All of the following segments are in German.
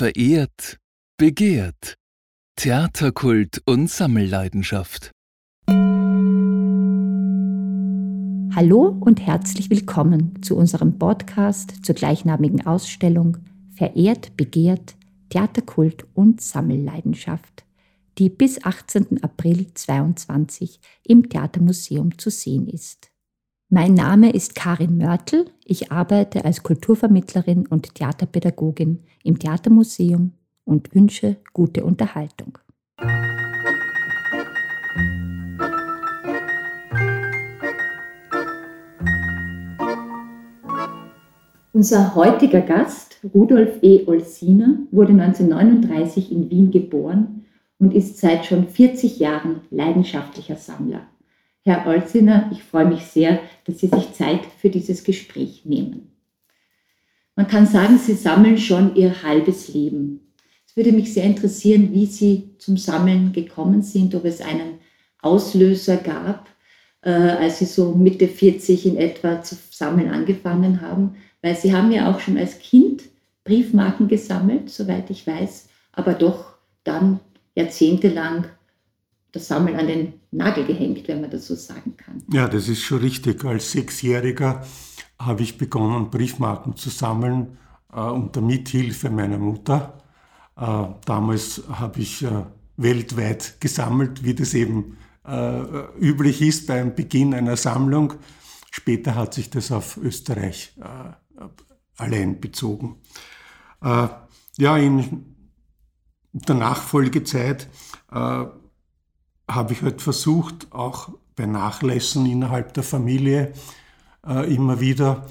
verehrt, begehrt. Theaterkult und Sammelleidenschaft. Hallo und herzlich willkommen zu unserem Podcast zur gleichnamigen Ausstellung Verehrt, begehrt, Theaterkult und Sammelleidenschaft, die bis 18. April 2022 im Theatermuseum zu sehen ist. Mein Name ist Karin Mörtel. Ich arbeite als Kulturvermittlerin und Theaterpädagogin im Theatermuseum und wünsche gute Unterhaltung. Unser heutiger Gast, Rudolf E. Olsiner, wurde 1939 in Wien geboren und ist seit schon 40 Jahren leidenschaftlicher Sammler. Herr Olziner, ich freue mich sehr, dass Sie sich Zeit für dieses Gespräch nehmen. Man kann sagen, Sie sammeln schon Ihr halbes Leben. Es würde mich sehr interessieren, wie Sie zum Sammeln gekommen sind, ob es einen Auslöser gab, äh, als Sie so Mitte 40 in etwa zu sammeln angefangen haben, weil Sie haben ja auch schon als Kind Briefmarken gesammelt, soweit ich weiß, aber doch dann jahrzehntelang das Sammeln an den Nagel gehängt, wenn man das so sagen kann. Ja, das ist schon richtig. Als Sechsjähriger habe ich begonnen, Briefmarken zu sammeln äh, unter Mithilfe meiner Mutter. Äh, damals habe ich äh, weltweit gesammelt, wie das eben äh, üblich ist beim Beginn einer Sammlung. Später hat sich das auf Österreich äh, allein bezogen. Äh, ja, in der Nachfolgezeit habe ich halt versucht, auch bei Nachlässen innerhalb der Familie äh, immer wieder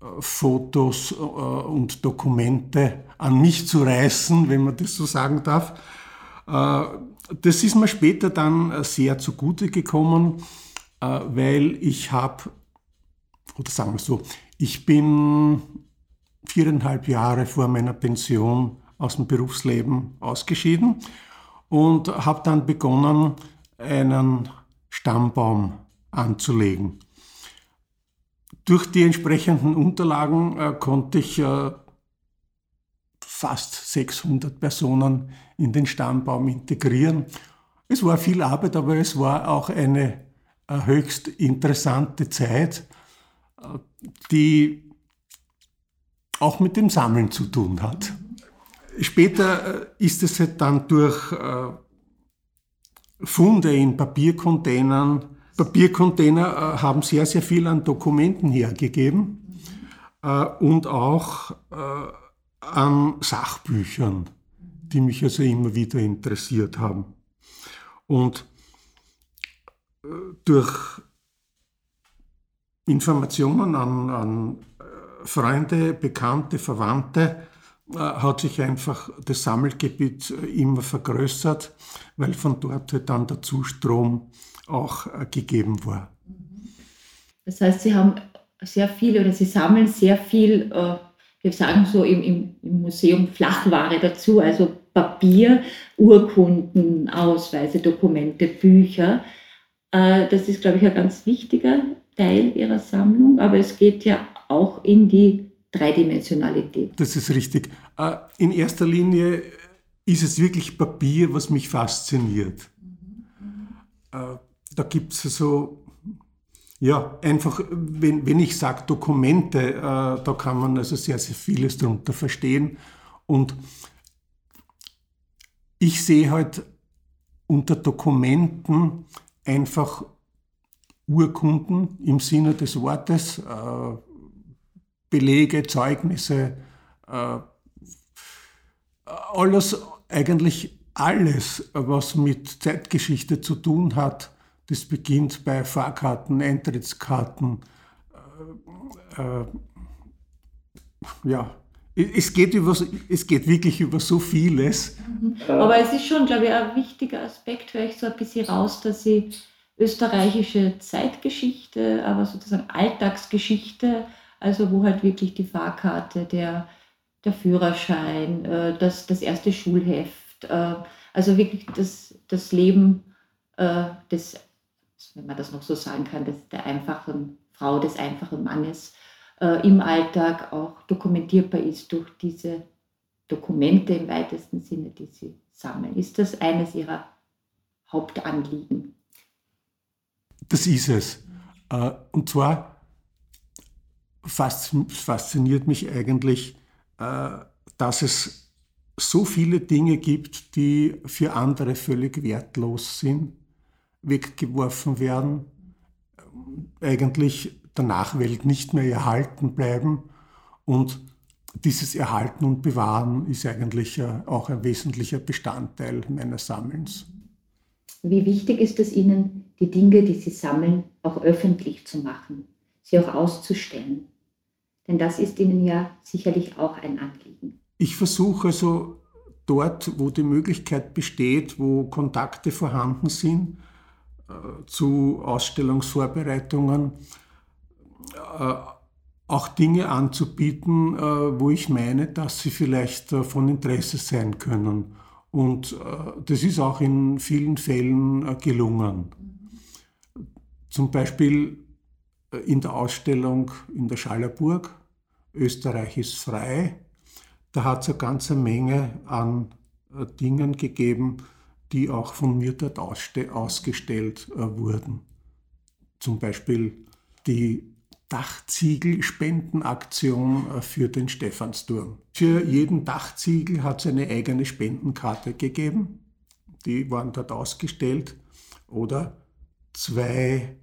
äh, Fotos äh, und Dokumente an mich zu reißen, wenn man das so sagen darf. Äh, das ist mir später dann äh, sehr zugute gekommen, äh, weil ich habe, oder sagen wir so, ich bin viereinhalb Jahre vor meiner Pension aus dem Berufsleben ausgeschieden und habe dann begonnen, einen Stammbaum anzulegen. Durch die entsprechenden Unterlagen äh, konnte ich äh, fast 600 Personen in den Stammbaum integrieren. Es war viel Arbeit, aber es war auch eine äh, höchst interessante Zeit, äh, die auch mit dem Sammeln zu tun hat. Später äh, ist es halt dann durch äh, Funde in Papiercontainern. Papiercontainer äh, haben sehr, sehr viel an Dokumenten hergegeben äh, und auch äh, an Sachbüchern, die mich also immer wieder interessiert haben. Und durch Informationen an, an Freunde, Bekannte, Verwandte hat sich einfach das Sammelgebiet äh, immer vergrößert, weil von dort halt dann der Zustrom auch äh, gegeben war. Das heißt, Sie haben sehr viel oder Sie sammeln sehr viel, wir sagen so im, im Museum Flachware dazu, also Papier, Urkunden, Ausweise, Dokumente, Bücher. Das ist, glaube ich, ein ganz wichtiger Teil Ihrer Sammlung, aber es geht ja auch in die Dreidimensionalität. Das ist richtig. Äh, in erster Linie ist es wirklich Papier, was mich fasziniert. Äh, da gibt es so, ja, einfach, wenn, wenn ich sage Dokumente, äh, da kann man also sehr, sehr vieles darunter verstehen. Und ich sehe halt unter Dokumenten einfach Urkunden im Sinne des Wortes, Belege, Zeugnisse, äh, alles, eigentlich alles, was mit Zeitgeschichte zu tun hat, das beginnt bei Fahrkarten, Eintrittskarten, äh, äh, ja, es geht, über, es geht wirklich über so vieles. Mhm. Aber es ist schon, glaube ich, ein wichtiger Aspekt, höre ich so ein bisschen raus, dass Sie österreichische Zeitgeschichte, aber sozusagen Alltagsgeschichte also wo halt wirklich die Fahrkarte, der, der Führerschein, äh, das, das erste Schulheft, äh, also wirklich das, das Leben äh, des, wenn man das noch so sagen kann, des, der einfachen Frau, des einfachen Mannes äh, im Alltag auch dokumentierbar ist durch diese Dokumente im weitesten Sinne, die Sie sammeln. Ist das eines Ihrer Hauptanliegen? Das ist es. Äh, und zwar fasziniert mich eigentlich, äh, dass es so viele Dinge gibt, die für andere völlig wertlos sind, weggeworfen werden, eigentlich der Nachwelt nicht mehr erhalten bleiben. Und dieses Erhalten und Bewahren ist eigentlich äh, auch ein wesentlicher Bestandteil meines Sammelns. Wie wichtig ist es Ihnen, die Dinge, die Sie sammeln, auch öffentlich zu machen, sie auch auszustellen? Denn das ist Ihnen ja sicherlich auch ein Anliegen. Ich versuche also dort, wo die Möglichkeit besteht, wo Kontakte vorhanden sind, äh, zu Ausstellungsvorbereitungen, äh, auch Dinge anzubieten, äh, wo ich meine, dass sie vielleicht von Interesse sein können. Und das ist auch in vielen Fällen gelungen. Zum Beispiel in der Ausstellung in der Schallerburg, Österreich ist frei, da hat es eine ganze Menge an Dingen gegeben, die auch von mir dort ausgestellt äh, wurden. Zum Beispiel die Dachziegelspendenaktion äh, für den Stephansturm. Für jeden Dachziegel hat es eine eigene Spendenkarte gegeben. Die waren dort ausgestellt. Oder zwei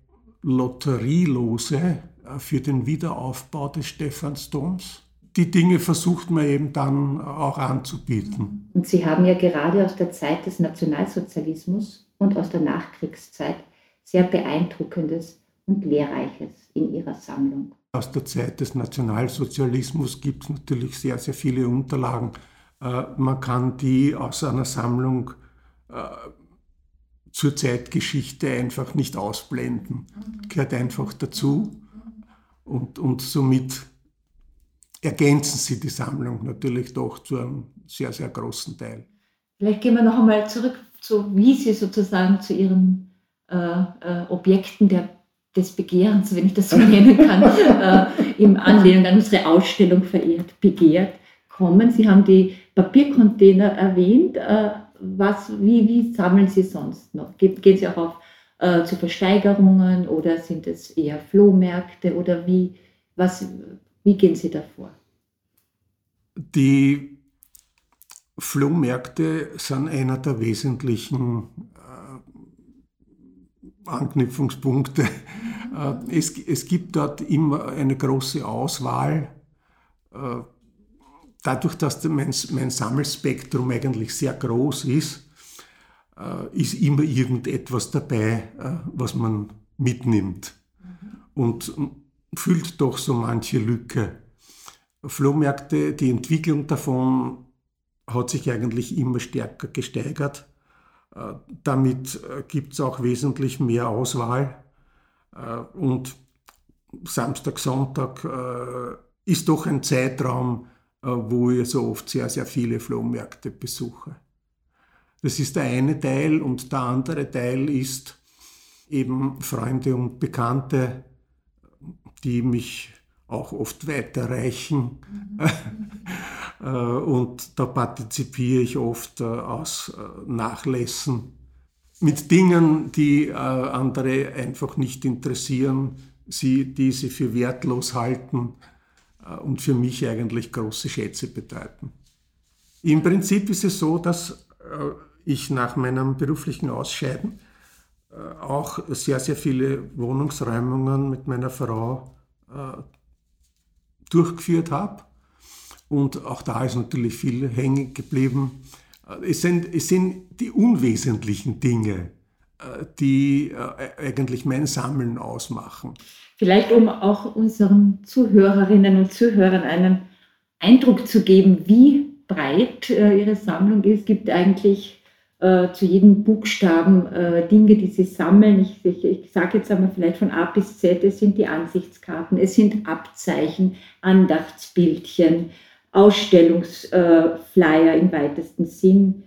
Lotterielose äh, für den Wiederaufbau des Stephansdoms die Dinge versucht man eben dann auch anzubieten. Und Sie haben ja gerade aus der Zeit des Nationalsozialismus und aus der Nachkriegszeit sehr beeindruckendes und lehrreiches in Ihrer Sammlung. Aus der Zeit des Nationalsozialismus gibt es natürlich sehr, sehr viele Unterlagen. Äh, man kann die aus einer Sammlung äh, zur Zeitgeschichte einfach nicht ausblenden. Gehört einfach dazu und, und somit ergänzen sie die Sammlung natürlich doch zu einem sehr, sehr großen Teil. Vielleicht gehen wir noch einmal zurück, zu, wie Sie sozusagen zu Ihren äh, äh, Objekten der, des Begehrens, wenn ich das so nennen kann, äh, im Anlehnung an unsere Ausstellung verehrt, begehrt, kommen. Sie haben die Papiercontainer erwähnt. Äh, was, wie, wie sammeln Sie sonst noch? Gehen, gehen Sie auch auf äh, zu Versteigerungen oder sind es eher Flohmärkte oder wie, was, wie gehen Sie davor? Die Flohmärkte sind einer der wesentlichen äh, Anknüpfungspunkte. Äh, es, es, gibt dort immer eine große Auswahl. Dadurch, dass mein, mein, Sammelspektrum eigentlich sehr groß ist, äh, ist immer irgendetwas dabei, äh, was man mitnimmt. Und füllt doch so manche Lücke. Flohmärkte, die Entwicklung davon hat sich eigentlich immer stärker gesteigert. Äh, damit gibt es auch wesentlich mehr Auswahl. Und Samstag, Sonntag ist doch ein Zeitraum, wo ich so oft sehr, sehr viele Flohmärkte besuche. Das ist der eine Teil und der andere Teil ist eben Freunde und Bekannte die mich auch oft weiterreichen. Mhm. und da partizipiere ich oft äh, aus äh, Nachlässen mit Dingen, die äh, andere einfach nicht interessieren, sie, die sie für wertlos halten und für mich eigentlich große Schätze bedeuten. Im Prinzip ist es so, dass ich nach meinem beruflichen Ausscheiden auch sehr, sehr viele Wohnungsräumungen mit meiner Frau äh, durchgeführt habe. Und auch da ist natürlich viel hängen geblieben. Äh, es sind, es sind die unwesentlichen Dinge, äh, die eigentlich mein Sammeln ausmachen. Vielleicht um auch unseren Zuhörerinnen und Zuhörern einen Eindruck zu geben, wie breit ihre Sammlung ist, gibt eigentlich äh, zu jedem Buchstaben äh, Dinge, die sie sammeln. Ich, ich, ich sage jetzt einmal vielleicht von A bis Z, es sind die Ansichtskarten, es sind Abzeichen, Andachtsbildchen, Ausstellungsflyer im weitesten Sinn.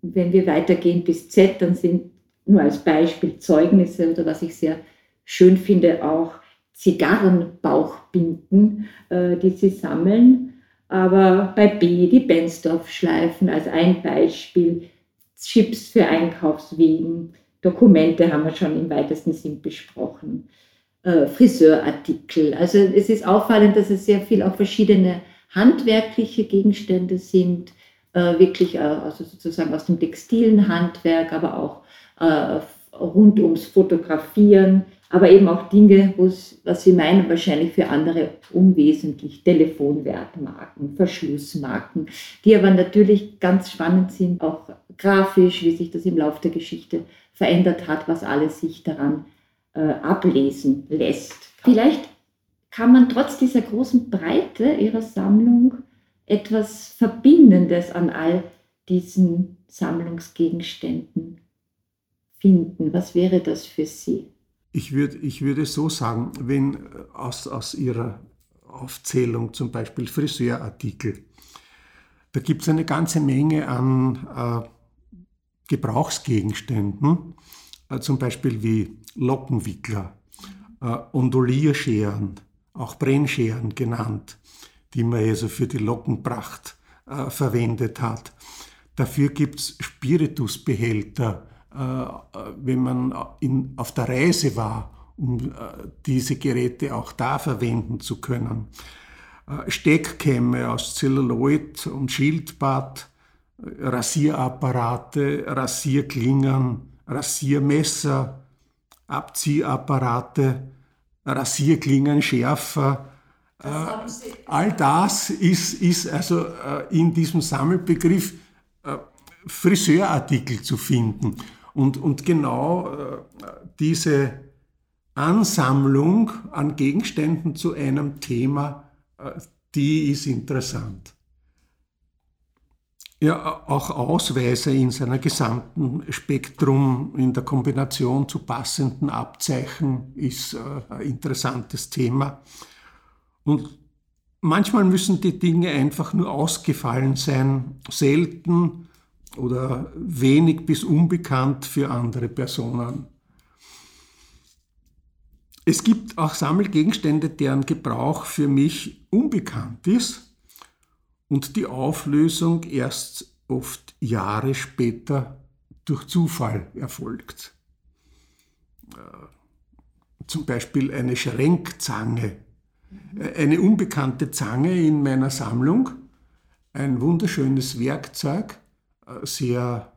Wenn wir weitergehen bis Z, dann sind nur als Beispiel Zeugnisse oder was ich sehr schön finde, auch Zigarrenbauchbinden, äh, die sie sammeln. Aber bei B die Bensdorf-Schleifen als ein Beispiel, Chips für Einkaufswegen, Dokumente haben wir schon im weitesten Sinn besprochen, äh, Friseurartikel. Also es ist auffallend, dass es sehr viel auch verschiedene handwerkliche Gegenstände sind, äh, wirklich äh, also sozusagen aus dem textilen Handwerk, aber auch äh, rund ums Fotografieren, aber eben auch Dinge, was Sie meinen, wahrscheinlich für andere unwesentlich, Telefonwertmarken, Verschlussmarken, die aber natürlich ganz spannend sind, auch grafisch, wie sich das im Laufe der Geschichte verändert hat, was alles sich daran äh, ablesen lässt. Vielleicht kann man trotz dieser großen Breite Ihrer Sammlung etwas Verbindendes an all diesen Sammlungsgegenständen finden. Was wäre das für Sie? Ich, würd, ich würde so sagen, wenn äh, aus, aus Ihrer Aufzählung zum Beispiel Friseurartikel, da gibt es eine ganze Menge an äh, Gebrauchsgegenständen, äh, zum Beispiel wie Lockenwickler, äh, Ondulierscheren, auch Brennscheren genannt, die man also für die Lockenpracht äh, verwendet hat. Dafür gibt es Spiritusbehälter, wenn man in, auf der Reise war, um äh, diese Geräte auch da verwenden zu können. Äh, Steckkämme aus Zelluloid und Schildbad, Rasierapparate, Rasierklingen, Rasiermesser, Abziehapparate, Rasierklingen, Schärfer. all das ist, ist also in diesem Sammelbegriff Friseurartikel zu finden. Und, und genau äh, diese Ansammlung an Gegenständen zu einem Thema, äh, die ist interessant. Ja, auch Ausweise in seiner gesamten Spektrum in der Kombination zu passenden Abzeichen ist äh, ein interessantes Thema. Und manchmal müssen die Dinge einfach nur ausgefallen sein, selten oder wenig bis unbekannt für andere Personen. Es gibt auch Sammelgegenstände, deren Gebrauch für mich unbekannt ist und die Auflösung erst oft Jahre später durch Zufall erfolgt. Äh, zum Beispiel eine Schränkzange, eine unbekannte Zange in meiner Sammlung, ein wunderschönes Werkzeug, sehr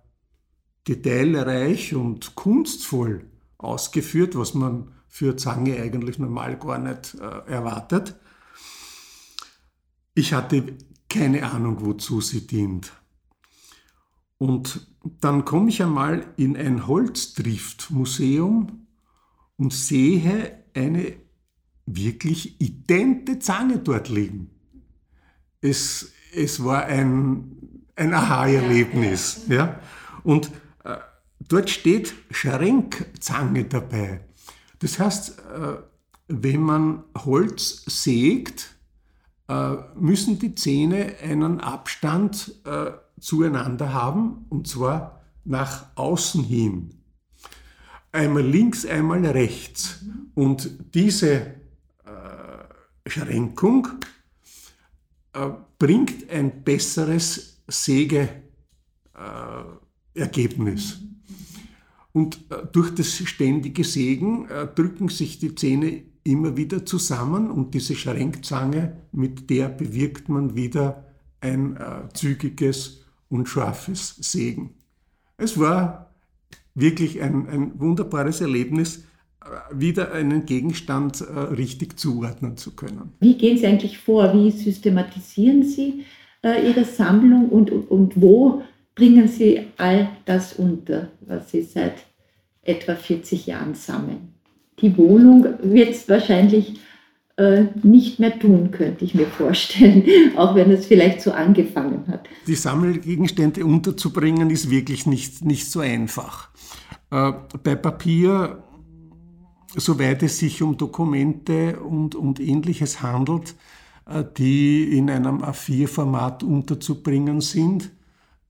detailreich und kunstvoll ausgeführt, was man für Zange eigentlich normal gar nicht äh, erwartet. Ich hatte keine Ahnung, wozu sie dient. Und dann komme ich einmal in ein Holzdriftmuseum und sehe eine wirklich idente Zange dort liegen. Es, es war ein ein Aha-Erlebnis. Ja, Und äh, dort steht Schränkzange dabei. Das heißt, äh, wenn man Holz sägt, äh, müssen die Zähne einen Abstand äh, zueinander haben, und zwar nach außen hin. Einmal links, einmal rechts. Und diese äh, Schränkung äh, bringt ein besseres Sägeergebnis. Und äh, durch das ständige Sägen äh, drücken sich die Zähne immer wieder zusammen und diese Schränkzange, mit der bewirkt man wieder ein äh, zügiges und scharfes Sägen. Es war wirklich ein, ein wunderbares Erlebnis, wieder einen Gegenstand richtig zuordnen zu können. Wie gehen Sie eigentlich vor? Wie systematisieren Sie äh, Ihre Sammlung und, und, und wo bringen Sie all das unter, was Sie seit etwa 40 Jahren sammeln? Die Wohnung wird es wahrscheinlich äh, nicht mehr tun, könnte ich mir vorstellen, auch wenn es vielleicht so angefangen hat. Die Sammelgegenstände unterzubringen ist wirklich nicht, nicht so einfach. Äh, bei Papier, soweit es sich um Dokumente und, und ähnliches handelt, die in einem A4-Format unterzubringen sind,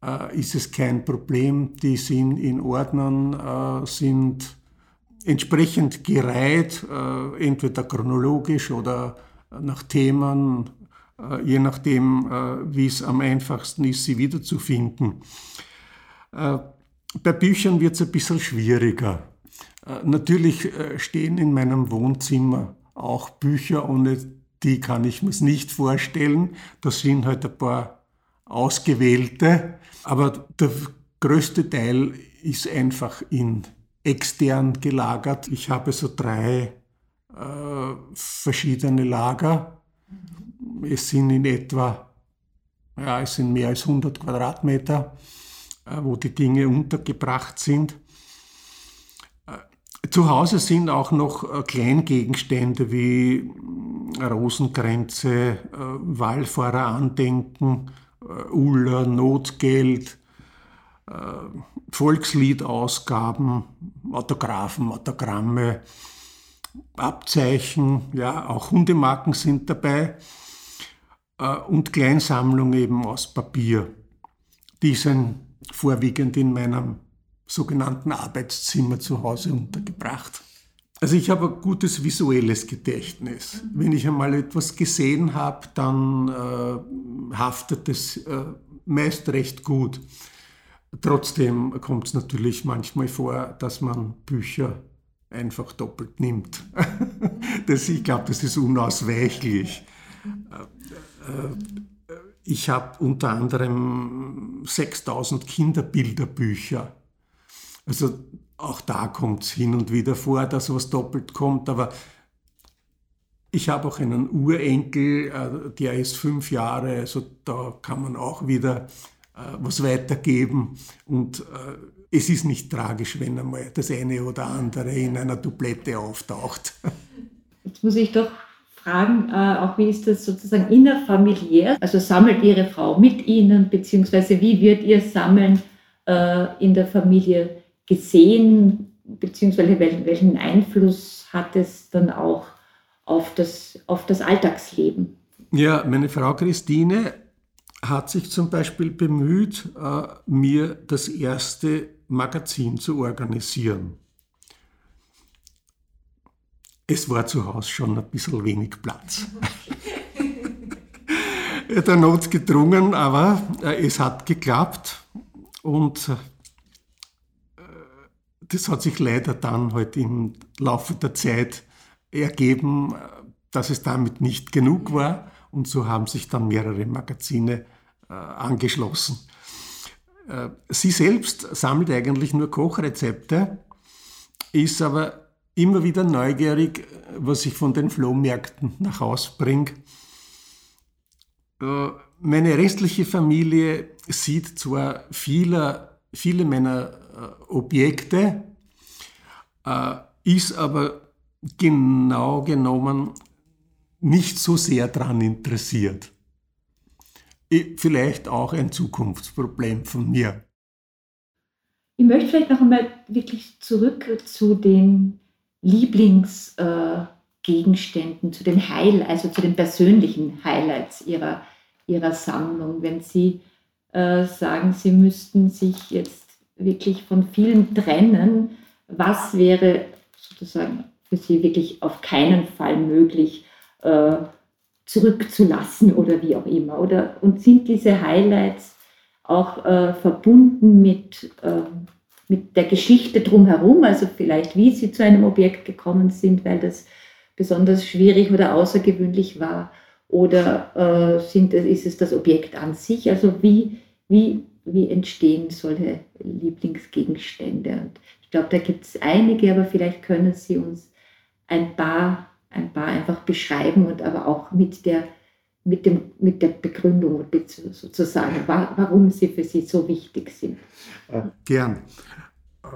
äh, ist es kein Problem. Die sind in Ordnern, äh, sind entsprechend gereiht, entweder chronologisch oder nach Themen, äh, je nachdem, äh, wie es am einfachsten ist, sie wiederzufinden. Äh, bei Büchern wird es ein bisschen schwieriger. Natürlich stehen in meinem Wohnzimmer auch Bücher, ohne die kann ich mir nicht vorstellen. Das sind halt ein paar ausgewählte, aber der größte Teil ist einfach in extern gelagert. Ich habe so drei äh, verschiedene Lager. Es sind in etwa, ja, es sind mehr als 100 Quadratmeter, äh, wo die Dinge untergebracht sind. Äh, zu Hause sind auch noch äh, Kleingegenstände wie äh, Rosenkränze, Wallfahrerandenken, Uller, Notgeld, Volksliedausgaben, Autographen, Autogramme, Abzeichen, ja, auch Hundemarken sind dabei äh, und Kleinsammlung eben aus Papier. Die sind vorwiegend in meinem sogenannten Arbeitszimmer zu Hause untergebracht. Also ich habe ein gutes visuelles Gedächtnis. Wenn ich einmal etwas gesehen habe, dann äh, haftet es äh, meist recht gut. Trotzdem kommt es natürlich manchmal vor, dass man Bücher einfach doppelt nimmt. das, ich glaube, das ist unausweichlich. Ich habe unter anderem 6000 Kinderbilderbücher. Also auch da kommt es hin und wieder vor, dass was doppelt kommt, aber ich habe auch einen Urenkel, äh, der ist fünf Jahre, also da kann man auch wieder äh, was weitergeben und äh, es ist nicht tragisch, wenn einmal das eine oder andere in einer Dublette auftaucht. Jetzt muss ich doch fragen, auch wie ist das sozusagen innerfamiliär? Also sammelt Ihre Frau mit Ihnen, beziehungsweise wie wird Ihr Sammeln in der Familie gesehen, beziehungsweise welchen, Einfluss hat es dann auch auf das, auf das Alltagsleben? Ja, meine Frau Christine hat sich zum Beispiel bemüht, äh, mir das erste Magazin zu organisieren. Es war zu Hause schon ein bisschen wenig Platz. Der Not gedrungen, aber äh, es hat geklappt und das hat sich leider dann halt im Laufe der Zeit ergeben, dass es damit nicht genug war und so haben sich dann mehrere Magazine äh, angeschlossen. Äh, sie selbst sammelt eigentlich nur Kochrezepte, ist aber immer wieder neugierig, was ich von den Flohmärkten nach Hause bringe. Äh, meine restliche Familie sieht zwar viele, viele meiner Objekte, ist aber genau genommen nicht so sehr daran interessiert vielleicht auch ein Zukunftsproblem von mir. Ich möchte vielleicht noch einmal wirklich zurück zu den Lieblingsgegenständen, äh, zu den Heil, also zu den persönlichen Highlights Ihrer, Ihrer Sammlung. Wenn Sie äh, sagen, Sie müssten sich jetzt wirklich von vielen trennen, was wäre sozusagen für Sie wirklich auf keinen Fall möglich? Äh, zurückzulassen oder wie auch immer? Oder, und sind diese Highlights auch äh, verbunden mit, äh, mit der Geschichte drumherum, also vielleicht wie sie zu einem Objekt gekommen sind, weil das besonders schwierig oder außergewöhnlich war? Oder äh, sind, ist es das Objekt an sich? Also wie, wie, wie entstehen solche Lieblingsgegenstände? Und ich glaube, da gibt es einige, aber vielleicht können Sie uns ein paar ein paar einfach beschreiben und aber auch mit der, mit dem, mit der Begründung sozusagen, warum sie für sie so wichtig sind. Äh, gern. Äh,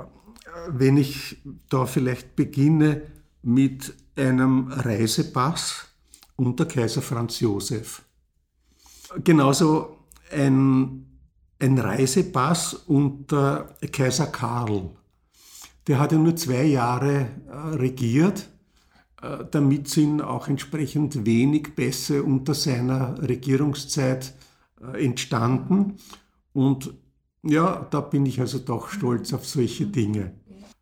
wenn ich da vielleicht beginne mit einem Reisepass unter Kaiser Franz Josef. Genauso ein, ein Reisepass unter Kaiser Karl. Der hat ja nur zwei Jahre äh, regiert äh, damit sind auch entsprechend wenig Pässe unter seiner Regierungszeit äh, entstanden. Und ja, da bin ich also doch stolz auf solche Dinge.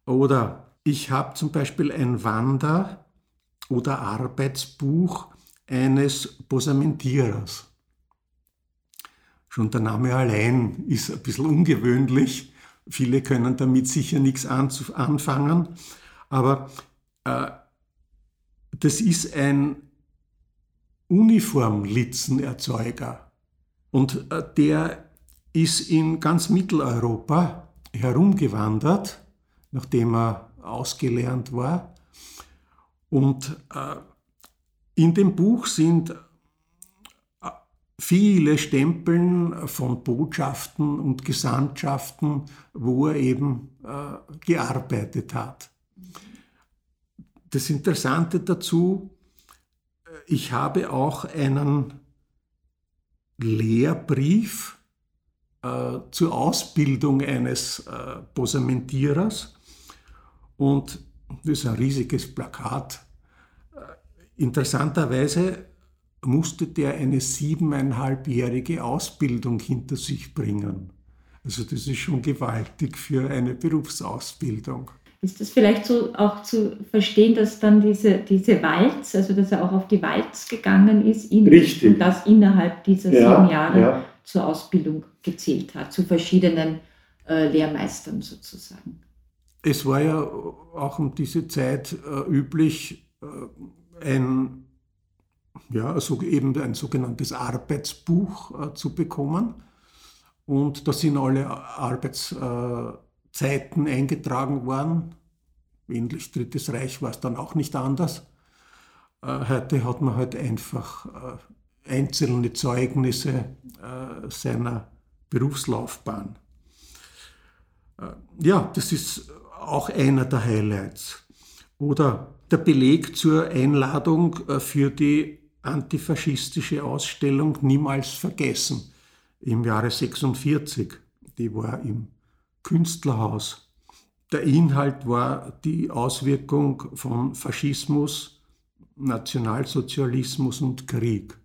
Oder ich habe zum Beispiel ein Wander- oder Arbeitsbuch eines Posamentierers. Schon der Name allein ist ein bisschen ungewöhnlich. Viele können damit sicher nichts anfangen. Aber äh, das ist ein Uniformlitzenerzeuger. Und äh, der ist in ganz Mitteleuropa herumgewandert, nachdem er ausgelernt war. Und äh, in dem Buch sind viele Stempeln von Botschaften und Gesandtschaften, wo er eben äh, gearbeitet hat. Das Interessante dazu, äh, ich habe auch einen Lehrbrief äh, zur Ausbildung eines äh, Posamentierers und das ist ein riesiges Plakat. Äh, interessanterweise musste der eine siebeneinhalbjährige Ausbildung hinter sich bringen. Also das ist schon gewaltig für eine Berufsausbildung. Ist das vielleicht so auch zu verstehen, dass dann diese, diese Walz, also dass er auch auf die Walz gegangen ist in, Richtig. und das innerhalb dieser ja, sieben Jahre ja. zur Ausbildung gezählt hat, zu verschiedenen äh, Lehrmeistern sozusagen? Es war ja auch um diese Zeit äh, üblich, äh, ein ja, also eben ein sogenanntes Arbeitsbuch äh, zu bekommen. Und da sind alle Arbeitszeiten eingetragen worden. Ähnlich Drittes Reich war es dann auch nicht anders. Äh, heute hat man halt einfach äh, einzelne Zeugnisse äh, seiner Berufslaufbahn. Ja, das ist auch einer der Highlights. Oder der Beleg zur Einladung für die antifaschistische Ausstellung Niemals vergessen im Jahre 46. Die war im Künstlerhaus. Der Inhalt war die Auswirkung von Faschismus, Nationalsozialismus und Krieg.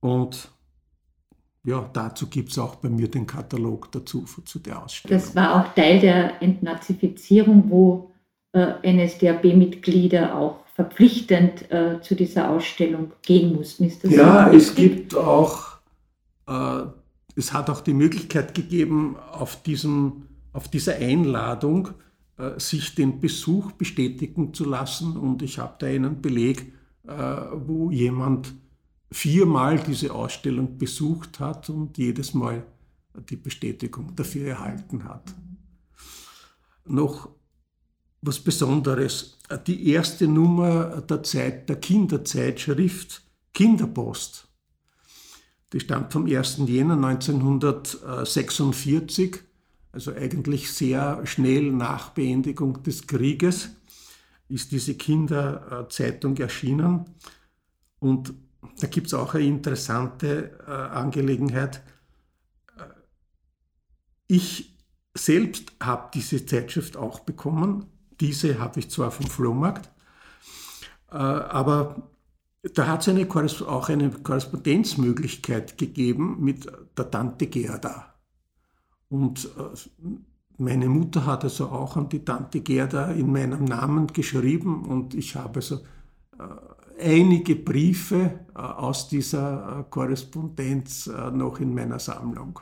Und ja, dazu gibt es auch bei mir den Katalog dazu zu der Ausstellung. Das war auch Teil der Entnazifizierung, wo äh, NSDAP-Mitglieder auch verpflichtend äh, zu dieser Ausstellung gehen mussten. Ist das ja, so es gibt auch, äh, es hat auch die Möglichkeit gegeben, auf, diesem, auf dieser Einladung äh, sich den Besuch bestätigen zu lassen. Und ich habe da einen Beleg, äh, wo jemand viermal diese Ausstellung besucht hat und jedes Mal die Bestätigung dafür erhalten hat. Noch was Besonderes. Die erste Nummer der, Zeit, der Kinderzeitschrift Kinderpost. Die stammt vom 1. Jänner 1946, also eigentlich sehr schnell nach Beendigung des Krieges, ist diese Kinderzeitung erschienen. Und da gibt es auch eine interessante äh, Angelegenheit. Ich selbst habe diese Zeitschrift auch bekommen, diese habe ich zwar vom Flohmarkt, äh, aber da hat es auch eine Korrespondenzmöglichkeit gegeben mit der Tante Gerda. Und äh, meine Mutter hat also auch an die Tante Gerda in meinem Namen geschrieben und ich habe also äh, einige Briefe aus dieser Korrespondenz noch in meiner Sammlung.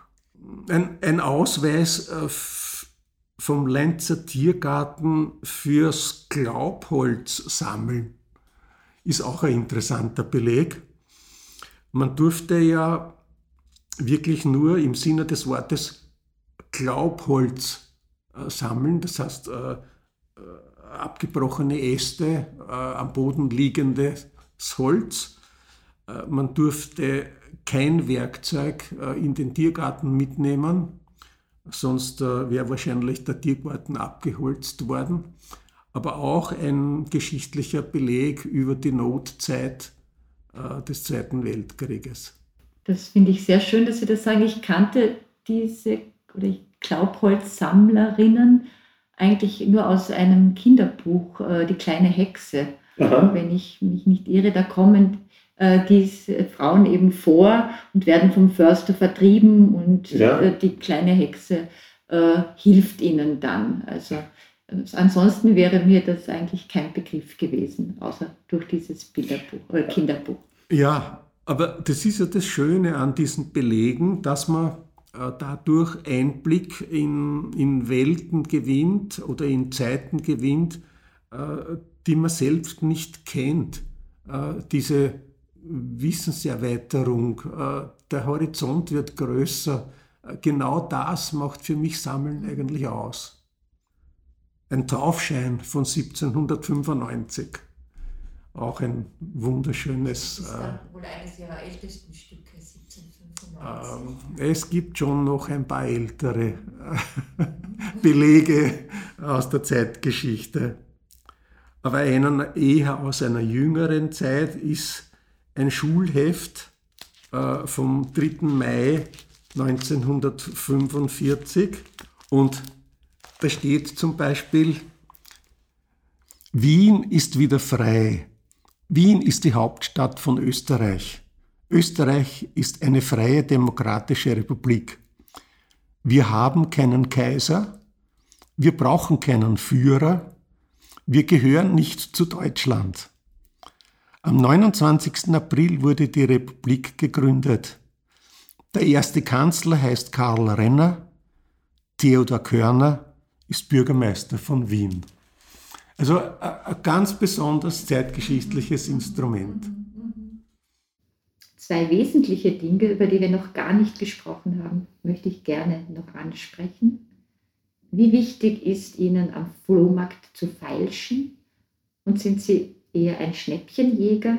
Ein, ein Ausweis vom Lenzer Tiergarten fürs Glaubholz sammeln ist auch ein interessanter Beleg. Man durfte ja wirklich nur im Sinne des Wortes Glaubholz äh, sammeln, das heißt äh, äh, abgebrochene Äste, äh, am Boden liegendes Holz. Äh, man durfte kein Werkzeug äh, in den Tiergarten mitnehmen, sonst äh, wäre wahrscheinlich der Tiergarten abgeholzt worden. Aber auch ein geschichtlicher Beleg über die Notzeit äh, des Zweiten Weltkrieges. Das finde ich sehr schön, dass Sie das sagen. Ich kannte diese oder Glaubholzsammlerinnen eigentlich nur aus einem Kinderbuch, äh, Die kleine Hexe. Aha. Wenn ich mich nicht irre, da kommen äh, diese Frauen eben vor und werden vom Förster vertrieben und ja. äh, die kleine Hexe äh, hilft ihnen dann. Also Ansonsten wäre mir das eigentlich kein Begriff gewesen, außer durch dieses Bilderbuch oder Kinderbuch. Ja, aber das ist ja das Schöne an diesen Belegen, dass man äh, dadurch Einblick in, in Welten gewinnt oder in Zeiten gewinnt, äh, die man selbst nicht kennt. Äh, diese Wissenserweiterung, der Horizont wird größer. Genau das macht für mich Sammeln eigentlich aus. Ein Taufschein von 1795. Auch ein wunderschönes. Das ist dann wohl eines ihrer ältesten Stücke, 1795. Ähm, es gibt schon noch ein paar ältere Belege aus der Zeitgeschichte. Aber einer eher aus einer jüngeren Zeit ist ein Schulheft äh, vom 3. Mai 1945 und da steht zum Beispiel, Wien ist wieder frei. Wien ist die Hauptstadt von Österreich. Österreich ist eine freie demokratische Republik. Wir haben keinen Kaiser, wir brauchen keinen Führer, wir gehören nicht zu Deutschland. Am 29. April wurde die Republik gegründet. Der erste Kanzler heißt Karl Renner, Theodor Körner ist Bürgermeister von Wien. Also ein ganz besonders zeitgeschichtliches Instrument. Zwei wesentliche Dinge, über die wir noch gar nicht gesprochen haben, möchte ich gerne noch ansprechen. Wie wichtig ist Ihnen am Flohmarkt zu feilschen? Und sind Sie eher ein Schnäppchenjäger,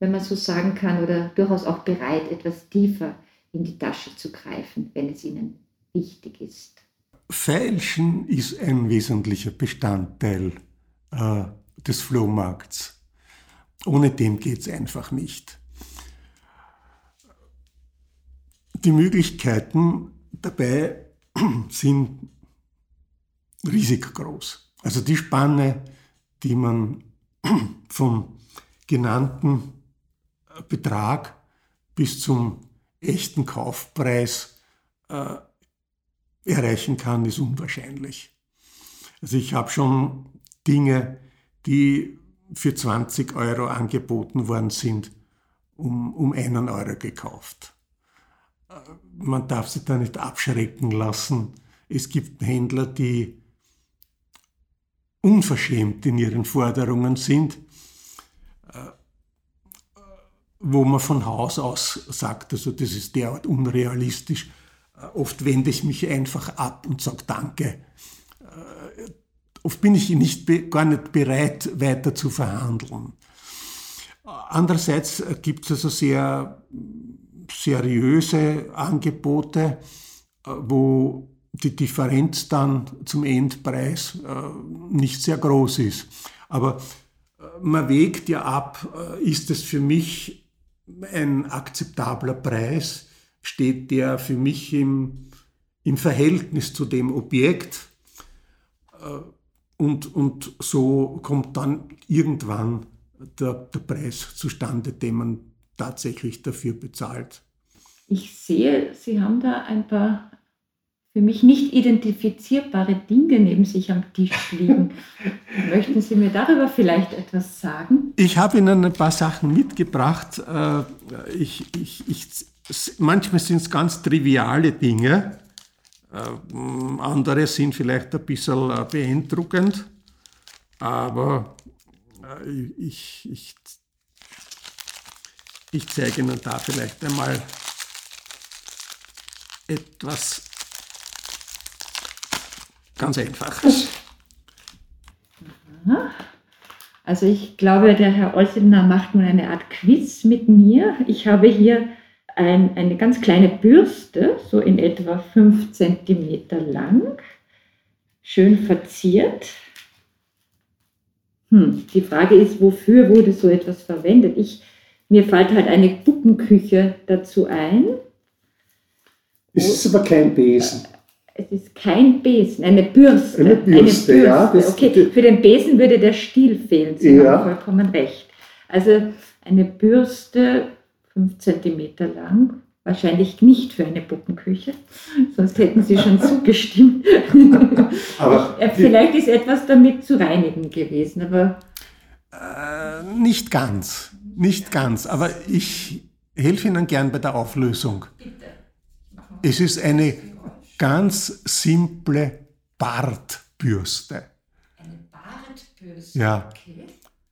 wenn man so sagen kann, oder durchaus auch bereit, etwas tiefer in die Tasche zu greifen, wenn es Ihnen wichtig ist? Feilschen ist ein wesentlicher Bestandteil äh, des Flohmarkts. Ohne den geht es einfach nicht. Die Möglichkeiten dabei sind riesig groß. Also die Spanne, die man vom genannten Betrag bis zum echten Kaufpreis äh, erreichen kann, ist unwahrscheinlich. Also ich habe schon Dinge, die für 20 Euro angeboten worden sind, um, um einen Euro gekauft. Äh, man darf sich da nicht abschrecken lassen. Es gibt Händler, die unverschämt in ihren Forderungen sind, äh, wo man von Haus aus sagt, also das ist derart unrealistisch. Äh, oft wende ich mich einfach ab und sage Danke. Äh, oft bin ich nicht, gar nicht bereit, weiter zu verhandeln. Andererseits gibt es also sehr seriöse Angebote, wo die Differenz dann zum Endpreis äh, nicht sehr groß ist. Aber äh, man wägt ja ab, äh, ist es für mich ein akzeptabler Preis, steht der für mich im, im Verhältnis zu dem Objekt und, und so kommt dann irgendwann der, der Preis zustande, den man tatsächlich dafür bezahlt. Ich sehe, Sie haben da ein paar für mich nicht identifizierbare Dinge neben sich am Tisch liegen. Möchten Sie mir darüber vielleicht etwas sagen? Ich habe Ihnen ein paar Sachen mitgebracht. Äh, ich, ich, ich, manchmal sind es ganz triviale Dinge, äh, andere sind vielleicht ein bisschen äh, beeindruckend, aber ich, ich, ich zeige Ihnen da vielleicht einmal etwas Ganz einfach. Also ich glaube, der Herr Olsener macht nun eine Art Quiz mit mir. Ich habe hier ein, eine ganz kleine Bürste, so in etwa 5 cm lang, schön verziert. Hm, die Frage ist, wofür wurde so etwas verwendet? Ich, mir fällt halt eine Puppenküche dazu ein. Es ist aber kein Besen. Es ist kein Besen, eine Bürste. Eine Bürste, eine Bürste. ja. okay, für den Besen würde der Stiel fehlen, Sie ja. haben vollkommen recht. Also eine Bürste, 5 cm lang, wahrscheinlich nicht für eine Puppenküche, sonst hätten Sie schon zugestimmt. aber Vielleicht ist etwas damit zu reinigen gewesen, aber. Äh, nicht ganz, nicht ganz, aber ich helfe Ihnen gern bei der Auflösung. Bitte. Es ist eine ganz simple Bartbürste. Eine Bartbürste? Ja. Okay.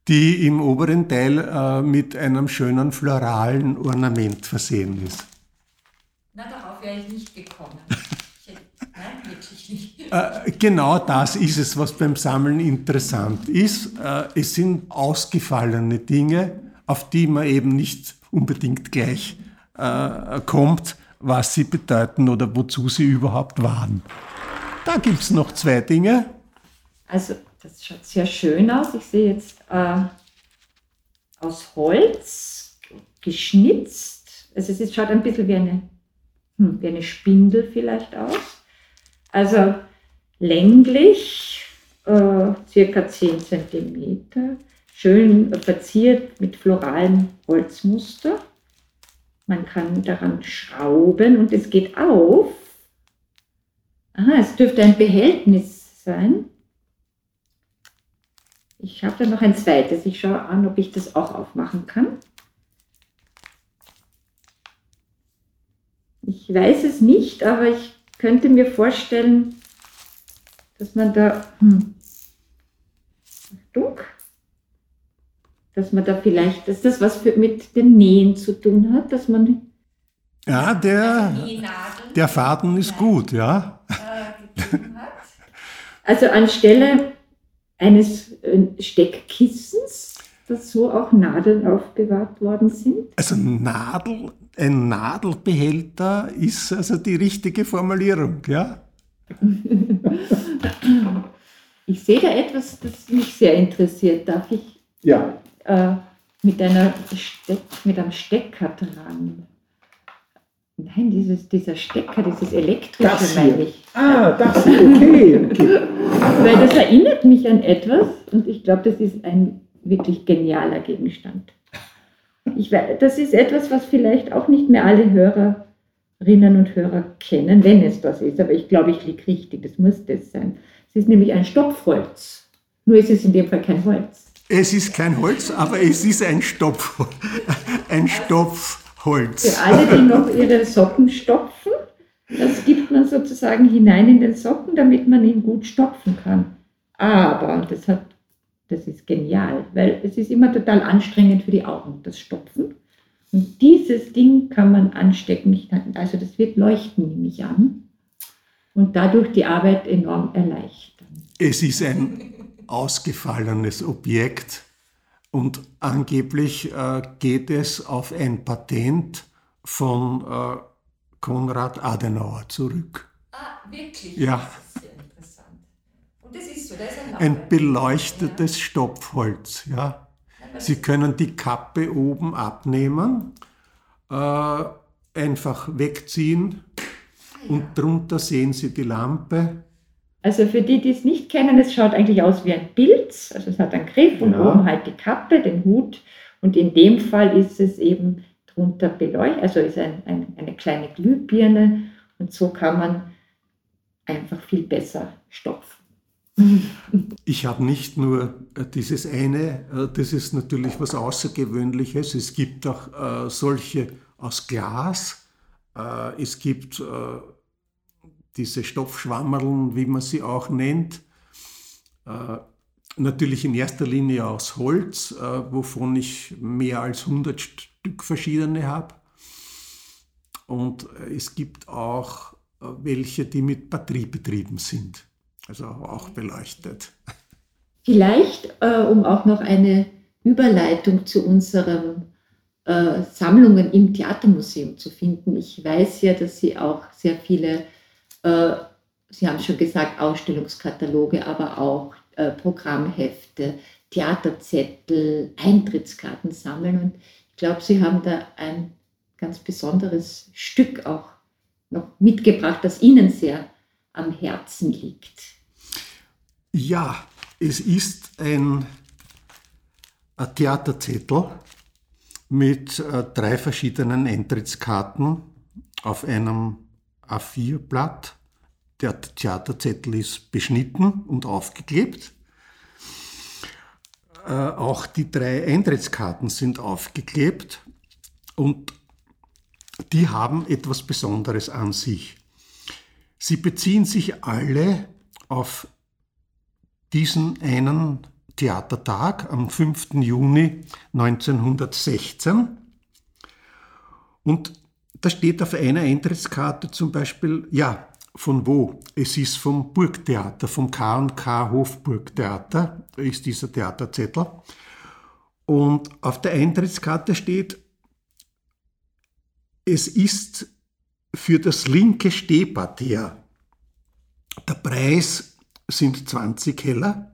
Die im oberen Teil äh, mit einem schönen floralen Ornament versehen ist. Na, darauf wäre ich nicht gekommen. nein, wirklich nicht. Äh, genau das ist es, was beim Sammeln interessant ist. Äh, es sind ausgefallene Dinge, auf die man eben nicht unbedingt gleich äh, kommt, was sie bedeuten oder wozu sie überhaupt waren. Da gibt es noch zwei Dinge. Also, das schaut sehr schön aus. Ich sehe jetzt äh, aus Holz geschnitzt. Also, es schaut ein bisschen wie eine, hm, wie eine Spindel vielleicht aus. Also, länglich, äh, circa 10 cm. Schön verziert mit floralem Holzmuster. Man kann daran schrauben und es geht auf. Aha, es dürfte ein Behältnis sein. Ich habe da noch ein zweites. Ich schaue an, ob ich das auch aufmachen kann. Ich weiß es nicht, aber ich könnte mir vorstellen, dass man da, hm, Achtung, dass man da vielleicht, dass das was für, mit dem Nähen zu tun hat, dass man. Ja, der, der Faden ist gut, ja. Also anstelle eines äh, Steckkissens, dass so auch Nadeln aufbewahrt worden sind. Also Nadel, ein Nadelbehälter ist also die richtige Formulierung, ja? ich sehe da etwas, das mich sehr interessiert. Darf ich? Ja äh, mit, einer Steck, mit einem Stecker dran. Nein, dieses, dieser Stecker, dieses elektrische, das meine ich. Ah, das hier, okay, okay. Weil das erinnert mich an etwas und ich glaube, das ist ein wirklich genialer Gegenstand. Ich weiß, das ist etwas, was vielleicht auch nicht mehr alle Hörerinnen und Hörer kennen, wenn es das ist. Aber ich glaube, ich liege richtig, das muss das sein. Es ist nämlich ein Stopfholz. Nur ist es in dem Fall kein Holz. Es ist kein Holz, aber es ist ein Stopf, ein Stopfholz. Für alle, die noch ihre Socken stopfen, das gibt man sozusagen hinein in den Socken, damit man ihn gut stopfen kann. Aber, das, hat, das ist genial, weil es ist immer total anstrengend für die Augen, das Stopfen. Und dieses Ding kann man anstecken, also das wird leuchten, nehme ich an, und dadurch die Arbeit enorm erleichtern. Es ist ein ausgefallenes Objekt und angeblich äh, geht es auf ein Patent von äh, Konrad Adenauer zurück. Ah, wirklich? Ja. Das ist sehr interessant. Und das ist so, das ist ein, ein beleuchtetes ja. Stopfholz, ja. Sie können die Kappe oben abnehmen, äh, einfach wegziehen ja. und drunter sehen Sie die Lampe also für die, die es nicht kennen, es schaut eigentlich aus wie ein Pilz. Also es hat einen Griff und ja. oben halt die Kappe, den Hut. Und in dem Fall ist es eben drunter beleuchtet, also ist ein, ein, eine kleine Glühbirne. Und so kann man einfach viel besser stopfen. Ich habe nicht nur äh, dieses eine, äh, das ist natürlich was Außergewöhnliches. Es gibt auch äh, solche aus Glas. Es gibt diese Stoffschwammerln, wie man sie auch nennt, äh, natürlich in erster Linie aus Holz, äh, wovon ich mehr als 100 Stück verschiedene habe. Und es gibt auch äh, welche, die mit Batterie betrieben sind, also auch beleuchtet. Vielleicht, um auch noch eine Überleitung zu unseren Sammlungen im Theatermuseum zu finden. Ich weiß ja, dass Sie auch sehr viele äh, Sie haben schon gesagt, Ausstellungskataloge, aber auch äh, Programmhefte, Theaterzettel, Eintrittskarten sammeln. Und ich glaube, Sie haben da ein ganz besonderes Stück auch noch mitgebracht, das Ihnen sehr am Herzen liegt. Ja, es ist ein, ein Theaterzettel mit äh, drei verschiedenen Eintrittskarten auf einem A4-Blatt. Der Theaterzettel ist beschnitten und aufgeklebt. Äh, auch die drei Eintrittskarten sind aufgeklebt und die haben etwas Besonderes an sich. Sie beziehen sich alle auf diesen einen Theatertag am 5. Juni 1916. Und da steht auf einer Eintrittskarte zum Beispiel, ja, von wo? Es ist vom Burgtheater, vom K&K Hofburgtheater, ist dieser Theaterzettel. Und auf der Eintrittskarte steht, es ist für das linke Stehparterre. Der Preis sind 20 Heller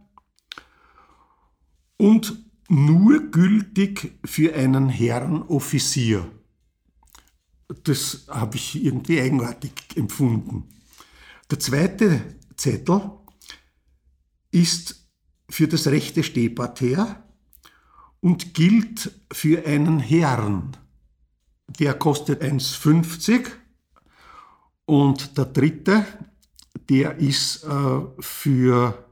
und nur gültig für einen Herrenoffizier. Das habe ich irgendwie eigenartig empfunden. Der zweite Zettel ist für das rechte Stehparterre und gilt für einen Herrn. Der kostet 1,50 und der dritte, der ist äh, für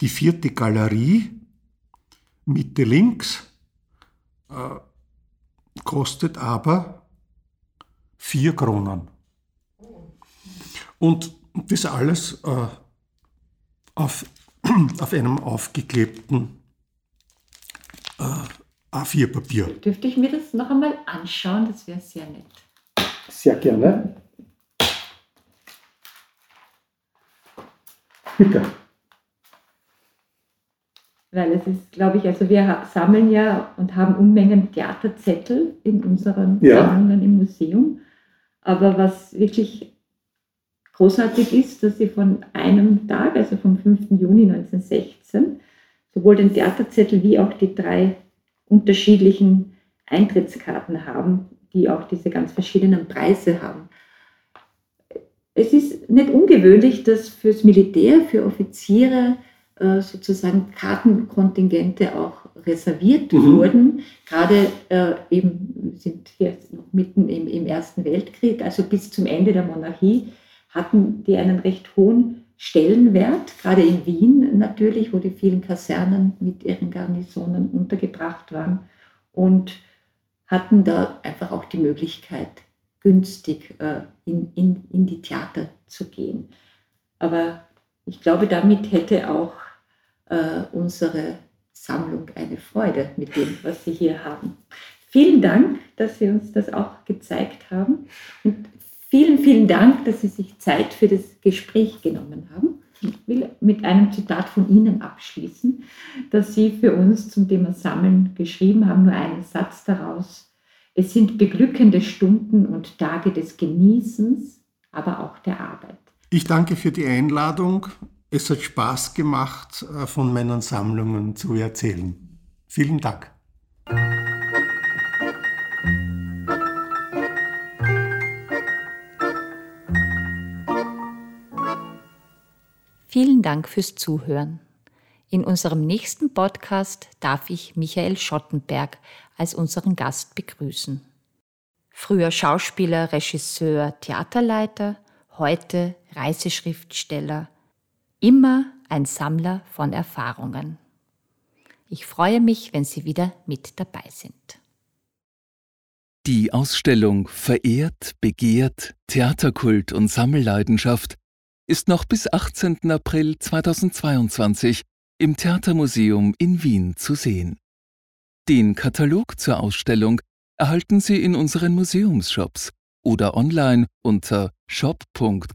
die vierte Galerie Mitte links, äh, kostet aber vier Kronen. Und das alles äh, auf, auf einem aufgeklebten äh, A4-Papier. Dürfte ich mir das noch einmal anschauen? Das wäre sehr nett. Sehr gerne. Bitte weil es ist, glaube ich, also wir sammeln ja und haben Unmengen Theaterzettel in unseren ja. Sammlungen im Museum. Aber was wirklich großartig ist, dass sie von einem Tag, also vom 5. Juni 1916, sowohl den Theaterzettel wie auch die drei unterschiedlichen Eintrittskarten haben, die auch diese ganz verschiedenen Preise haben. Es ist nicht ungewöhnlich, dass fürs Militär, für Offiziere, äh, sozusagen Kartenkontingente auch reserviert mhm. wurden. Gerade äh, eben sind wir noch mitten im, im Ersten Weltkrieg, also bis zum Ende der Monarchie hatten die einen recht hohen Stellenwert, gerade in Wien natürlich, wo die vielen Kasernen mit ihren Garnisonen untergebracht waren und hatten da einfach auch die Möglichkeit, günstig äh, in, in, in die Theater zu gehen. Aber ich glaube, damit hätte auch äh, unsere Sammlung eine Freude mit dem, was Sie hier haben. Vielen Dank, dass Sie uns das auch gezeigt haben. Und vielen, vielen Dank, dass Sie sich Zeit für das Gespräch genommen haben. Ich will mit einem Zitat von Ihnen abschließen, das Sie für uns zum Thema Sammeln geschrieben haben, nur einen Satz daraus. Es sind beglückende Stunden und Tage des Genießens, aber auch der Arbeit. Ich danke für die Einladung. Es hat Spaß gemacht, äh, von meinen Sammlungen zu erzählen. Vielen Dank. Vielen Dank fürs Zuhören. In unserem nächsten Podcast darf ich Michael Schottenberg als unseren Gast begrüßen. Früher Schauspieler, Regisseur, Theaterleiter, heute Reiseschriftsteller, immer ein Sammler von Erfahrungen. Ich freue mich, wenn Sie wieder mit dabei sind. Die Ausstellung Verehrt, Begehrt, Theaterkult und Sammelleidenschaft ist noch bis 18. April 2022 im Theatermuseum in Wien zu sehen. Den Katalog zur Ausstellung erhalten Sie in unseren Museumsshops oder online unter shop.km.at.